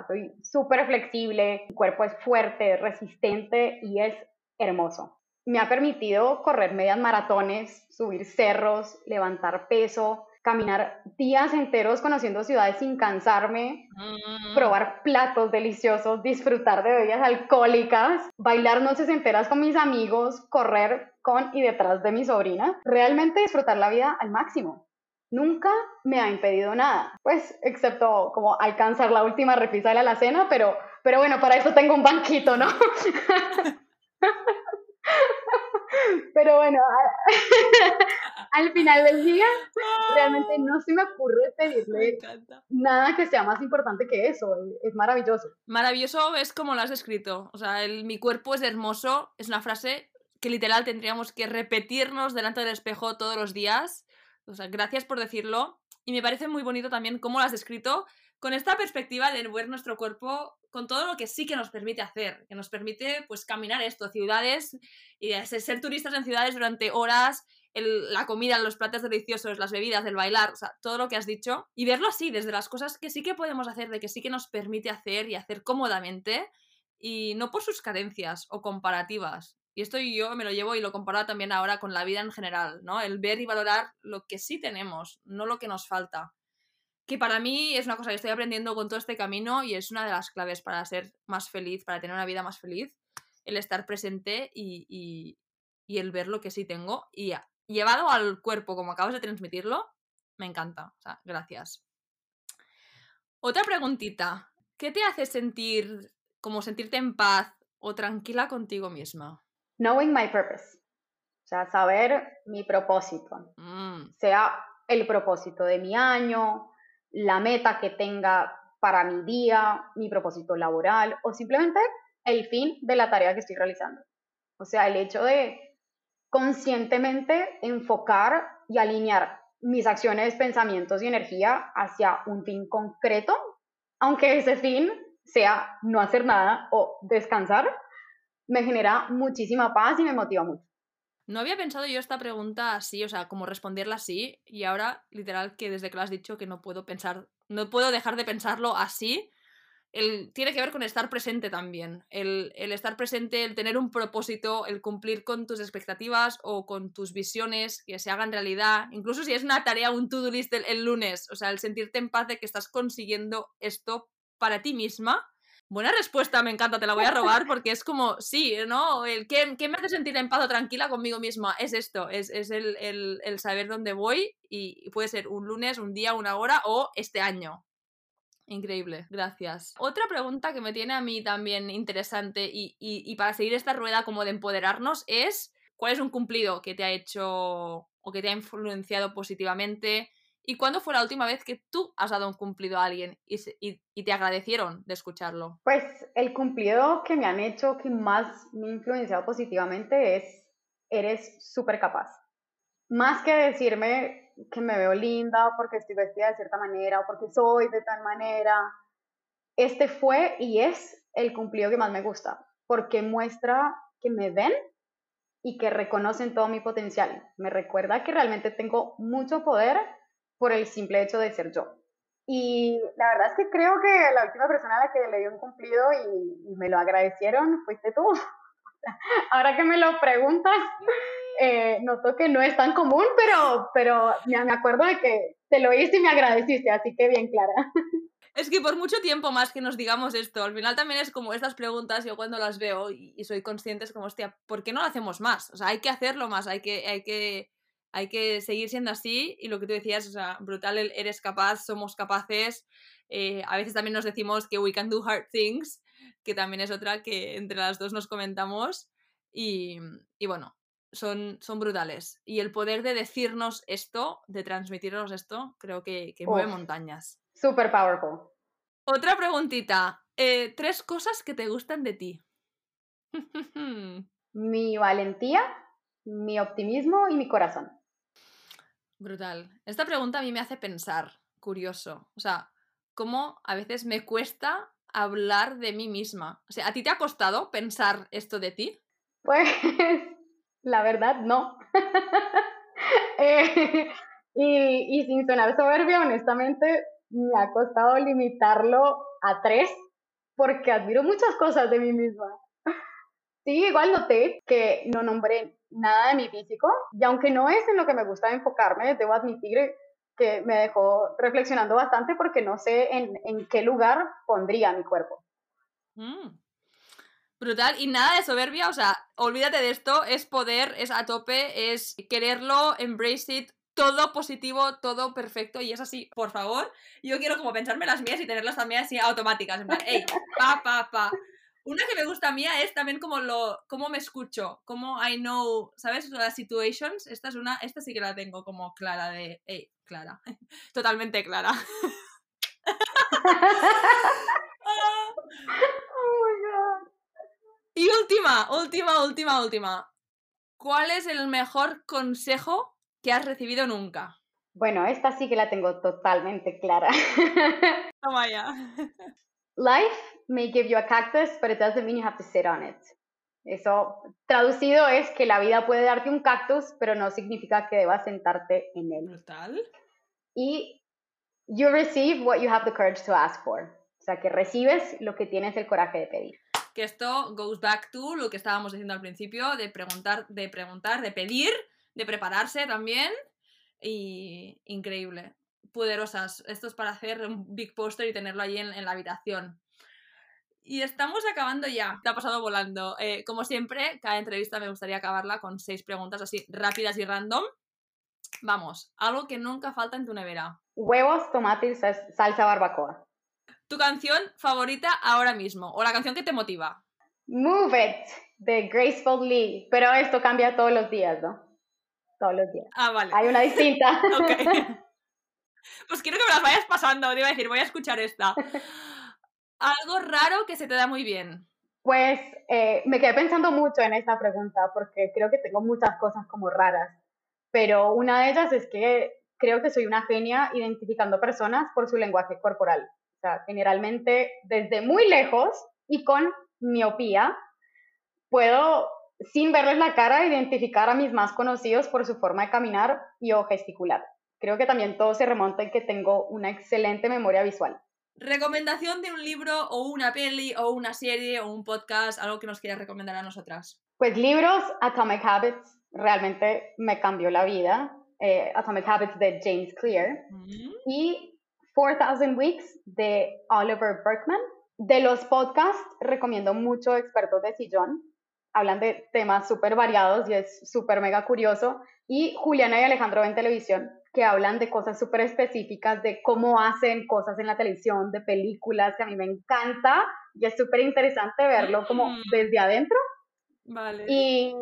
soy súper flexible, mi cuerpo es fuerte, resistente y es hermoso. Me ha permitido correr medias maratones, subir cerros, levantar peso, caminar días enteros conociendo ciudades sin cansarme, mm. probar platos deliciosos, disfrutar de bebidas alcohólicas, bailar noches enteras con mis amigos, correr con y detrás de mi sobrina, realmente disfrutar la vida al máximo. Nunca me ha impedido nada, pues excepto como alcanzar la última repisa de la alacena, pero, pero bueno, para eso tengo un banquito, ¿no? [LAUGHS] pero bueno, [LAUGHS] al final del día, realmente no se me ocurre pedirle nada que sea más importante que eso. Es maravilloso. Maravilloso es como lo has escrito. O sea, el, mi cuerpo es hermoso es una frase que literal tendríamos que repetirnos delante del espejo todos los días. O sea, gracias por decirlo. Y me parece muy bonito también cómo lo has escrito con esta perspectiva de ver nuestro cuerpo con todo lo que sí que nos permite hacer, que nos permite pues caminar esto, ciudades y ser turistas en ciudades durante horas la comida, los platos deliciosos, las bebidas, el bailar, o sea, todo lo que has dicho, y verlo así, desde las cosas que sí que podemos hacer, de que sí que nos permite hacer y hacer cómodamente, y no por sus carencias o comparativas. Y esto yo me lo llevo y lo comparo también ahora con la vida en general, ¿no? El ver y valorar lo que sí tenemos, no lo que nos falta. Que para mí es una cosa que estoy aprendiendo con todo este camino y es una de las claves para ser más feliz, para tener una vida más feliz, el estar presente y, y, y el ver lo que sí tengo y llevado al cuerpo como acabas de transmitirlo, me encanta. O sea, gracias. Otra preguntita. ¿Qué te hace sentir como sentirte en paz o tranquila contigo misma? Knowing my purpose. O sea, saber mi propósito. Mm. Sea el propósito de mi año, la meta que tenga para mi día, mi propósito laboral o simplemente el fin de la tarea que estoy realizando. O sea, el hecho de conscientemente enfocar y alinear mis acciones, pensamientos y energía hacia un fin concreto, aunque ese fin sea no hacer nada o descansar, me genera muchísima paz y me motiva mucho. No había pensado yo esta pregunta así, o sea, como responderla así, y ahora literal que desde que lo has dicho que no puedo pensar, no puedo dejar de pensarlo así, tiene que ver con estar presente también. El, estar presente, el tener un propósito, el cumplir con tus expectativas o con tus visiones que se hagan realidad. Incluso si es una tarea, un to-do list el, lunes. O sea, el sentirte en paz de que estás consiguiendo esto para ti misma. Buena respuesta, me encanta, te la voy a robar [LAUGHS] porque es como, sí, ¿no? El ¿qué, me hace sentir en paz o tranquila conmigo misma? Es esto, es, el, el saber dónde voy y puede ser un lunes, un día, una hora o este año. Increíble, gracias. Otra pregunta que me tiene a mí también interesante y, para seguir esta rueda como de empoderarnos es ¿cuál es un cumplido que te ha hecho o que te ha influenciado positivamente? ¿Y cuándo fue la última vez que tú has dado un cumplido a alguien y, y, te agradecieron de escucharlo? Pues el cumplido que me han hecho que más me ha influenciado positivamente es eres súper capaz. Más que decirme que me veo linda porque estoy vestida de cierta manera o porque soy de tal manera. Este fue y es el cumplido que más me gusta, porque muestra que me ven y que reconocen todo mi potencial. Me recuerda que realmente tengo mucho poder por el simple hecho de ser yo. Y la verdad es que creo que la última persona a la que le di un cumplido y, y me lo agradecieron fuiste tú. [LAUGHS] Ahora que me lo preguntas, eh, noto que no es tan común, pero, pero me acuerdo de que te lo hice y me agradeciste, así que bien clara. [LAUGHS] Es que por mucho tiempo más que nos digamos esto, al final también es como estas preguntas, yo cuando las veo y, soy consciente es como, hostia, ¿por qué no lo hacemos más? O sea, hay que hacerlo más, hay que, hay que hay que seguir siendo así y lo que tú decías, o sea, brutal, eres capaz, somos capaces. Eh, a veces también nos decimos que we can do hard things, que también es otra que entre las dos nos comentamos y, y bueno, son, son brutales. Y el poder de decirnos esto, de transmitirnos esto, creo que, que mueve montañas. Super powerful. Otra preguntita. Eh, tres cosas que te gustan de ti. [LAUGHS] mi valentía, mi optimismo y mi corazón. Brutal. Esta pregunta a mí me hace pensar, curioso. O sea, cómo a veces me cuesta hablar de mí misma. O sea, ¿a ti te ha costado pensar esto de ti? Pues, [LAUGHS] la verdad, no. [LAUGHS] Eh, y, y sin sonar soberbia, honestamente, me ha costado limitarlo a tres porque admiro muchas cosas de mí misma. [LAUGHS] Sí, igual noté que no nombré nada de mi físico y aunque no es en lo que me gusta enfocarme, debo admitir que me dejó reflexionando bastante porque no sé en, en qué lugar pondría mi cuerpo. Mm. Brutal, y nada de soberbia, o sea, olvídate de esto, es poder, es a tope, es quererlo, embrace it, todo positivo, todo perfecto, y es así, por favor, yo quiero como pensarme las mías y tenerlas también así automáticas, en plan, hey, pa, pa, pa, una que me gusta mía es también como lo, cómo me escucho, cómo I know, ¿sabes? Las situations. Esta es una, esta sí que la tengo como clara de, hey, clara, [LAUGHS] totalmente clara. [LAUGHS] oh y última, última, última, última. ¿Cuál es el mejor consejo que has recibido nunca? Bueno, esta sí que la tengo totalmente clara. [LAUGHS] Toma ya. Life may give you a cactus, but it doesn't mean you have to sit on it. Eso traducido es que la vida puede darte un cactus, pero no significa que debas sentarte en él. Brutal. Y you receive what you have the courage to ask for. O sea, que recibes lo que tienes el coraje de pedir. Que esto goes back to lo que estábamos diciendo al principio, de preguntar, de preguntar, de pedir, de prepararse también. Y increíble. Poderosas. Esto es para hacer un big poster y tenerlo ahí en la habitación. Y estamos acabando ya. Te ha pasado volando. Eh, como siempre, cada entrevista me gustaría acabarla con seis preguntas así rápidas y random. Vamos, algo que nunca falta en tu nevera. Huevos, tomates, salsa barbacoa. ¿Tu canción favorita ahora mismo? ¿O la canción que te motiva? Move It, de Graceful Lee. Pero esto cambia todos los días, ¿no? Todos los días. Ah, vale. Hay una distinta. [LAUGHS] ok. Pues quiero que me las vayas pasando. Te iba a decir, voy a escuchar esta algo raro que se te da muy bien. Pues eh, me quedé pensando mucho en esta pregunta porque creo que tengo muchas cosas como raras, pero una de ellas es que creo que soy una genia identificando personas por su lenguaje corporal. O sea, generalmente desde muy lejos y con miopía puedo, sin verles la cara, identificar a mis más conocidos por su forma de caminar y o gesticular. Creo que también todo se remonta en que tengo una excelente memoria visual. Recomendación de un libro o una peli o una serie o un podcast, algo que nos quieras recomendar a nosotras. Pues libros, Atomic Habits, realmente me cambió la vida. Eh, Atomic Habits de James Clear mm. y 4000 Weeks de Oliver Berkman. De los podcasts, recomiendo mucho Expertos de Sillón. Hablan de temas súper variados y es súper mega curioso. Y Juliana y Alejandro en televisión, que hablan de cosas súper específicas, de cómo hacen cosas en la televisión, de películas, que a mí me encanta y es súper interesante verlo como mm. desde adentro. Vale. Y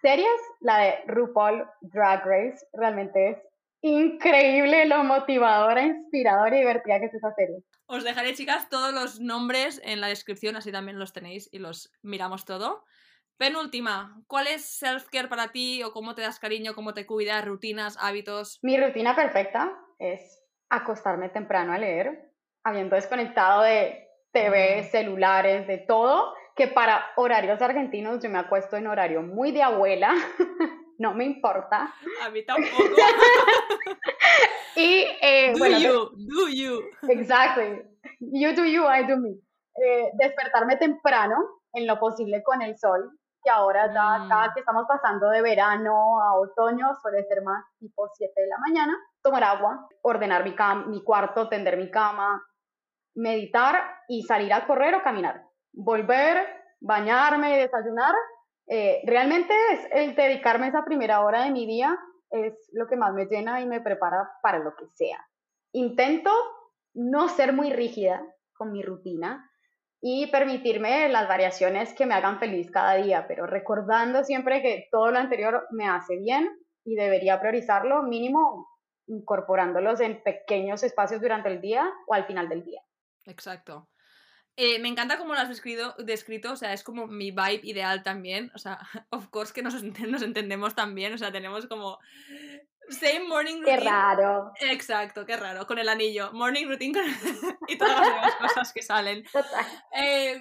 series, la de RuPaul Drag Race, realmente es increíble lo motivadora, inspiradora y divertida que es esa serie. Os dejaré, chicas, todos los nombres en la descripción, así también los tenéis y los miramos todo. Penúltima, ¿cuál es self-care para ti o cómo te das cariño, cómo te cuidas, rutinas, hábitos? Mi rutina perfecta es acostarme temprano a leer, habiendo desconectado de TV, celulares, de todo, que para horarios argentinos yo me acuesto en horario muy de abuela, [LAUGHS] no me importa. A mí tampoco. [LAUGHS] y eh, do you, do you. Exactly. You do you, I do me. Eh, despertarme temprano en lo posible con el sol, que ahora ya cada mm. que estamos pasando de verano a otoño suele ser más tipo 7 de la mañana, tomar agua, ordenar mi, mi cuarto, tender mi cama, meditar y salir a correr o caminar. Volver, bañarme, desayunar. Eh, realmente es el dedicarme esa primera hora de mi día es lo que más me llena y me prepara para lo que sea. Intento no ser muy rígida con mi rutina y permitirme las variaciones que me hagan feliz cada día, pero recordando siempre que todo lo anterior me hace bien y debería priorizarlo mínimo incorporándolos en pequeños espacios durante el día o al final del día. Exacto. Eh, me encanta cómo lo has descrito, descrito, o sea, es como mi vibe ideal también, o sea, [LAUGHS] of course que nos, [LAUGHS] nos entendemos también, o sea, tenemos como same morning routine. Qué raro. Exacto, qué raro, con el anillo, morning routine [LAUGHS] y todas las demás cosas que salen. Eh,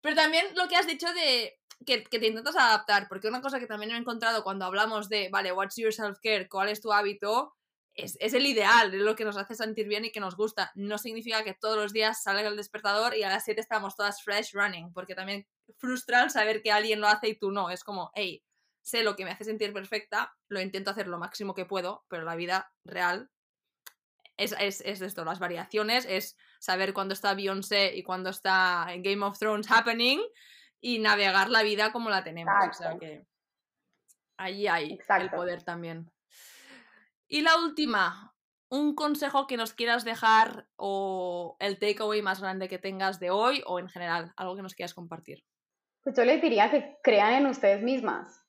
pero también lo que has dicho de que, que, te intentas adaptar, porque una cosa que también he encontrado cuando hablamos de, vale, what's your self-care, cuál es tu hábito, es, el ideal, es lo que nos hace sentir bien y que nos gusta. No significa que todos los días salga el despertador y a las 7 estamos todas fresh running, porque también frustra saber que alguien lo hace y tú no. Es como, hey, sé lo que me hace sentir perfecta, lo intento hacer lo máximo que puedo, pero la vida real es, es, es esto, las variaciones, es saber cuándo está Beyoncé y cuándo está Game of Thrones [LAUGHS] happening y navegar la vida como la tenemos. O sea que ahí hay el poder también. Y la última, un consejo que nos quieras dejar o el takeaway más grande que tengas de hoy o en general, algo que nos quieras compartir. Pues yo les diría que crean en ustedes mismas,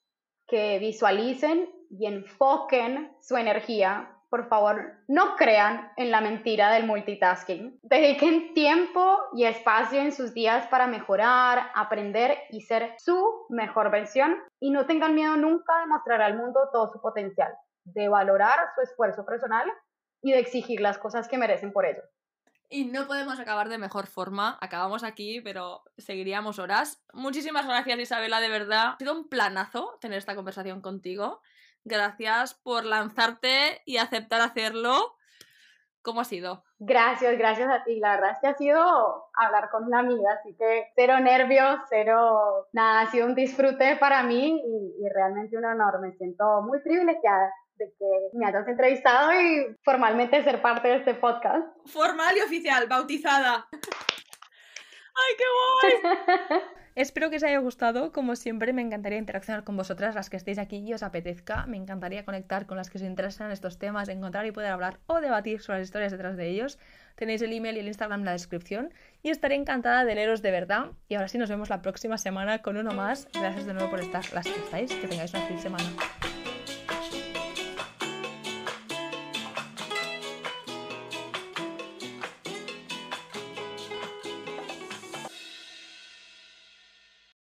que visualicen y enfoquen su energía. Por favor, no crean en la mentira del multitasking. Dediquen tiempo y espacio en sus días para mejorar, aprender y ser su mejor versión. Y no tengan miedo nunca de mostrar al mundo todo su potencial de valorar su esfuerzo personal y de exigir las cosas que merecen por ello. Y no podemos acabar de mejor forma. Acabamos aquí, pero seguiríamos horas. Muchísimas gracias, Isabela, de verdad. Ha sido un planazo tener esta conversación contigo. Gracias por lanzarte y aceptar hacerlo. ¿Cómo ha sido? Gracias, gracias a ti. La verdad es que ha sido hablar con una amiga, así que cero nervios, cero nada, ha sido un disfrute para mí y, y realmente un honor. Me siento muy privilegiada de que me hayas entrevistado y formalmente ser parte de este podcast. Formal y oficial, bautizada. [LAUGHS] ¡Ay, qué guay! [LAUGHS] Espero que os haya gustado. Como siempre, me encantaría interaccionar con vosotras, las que estéis aquí y os apetezca. Me encantaría conectar con las que os interesan estos temas, encontrar y poder hablar o debatir sobre las historias detrás de ellos. Tenéis el email y el Instagram en la descripción. Y estaré encantada de leeros de verdad. Y ahora sí, nos vemos la próxima semana con uno más. Gracias de nuevo por estar las que estáis. Que tengáis una feliz semana.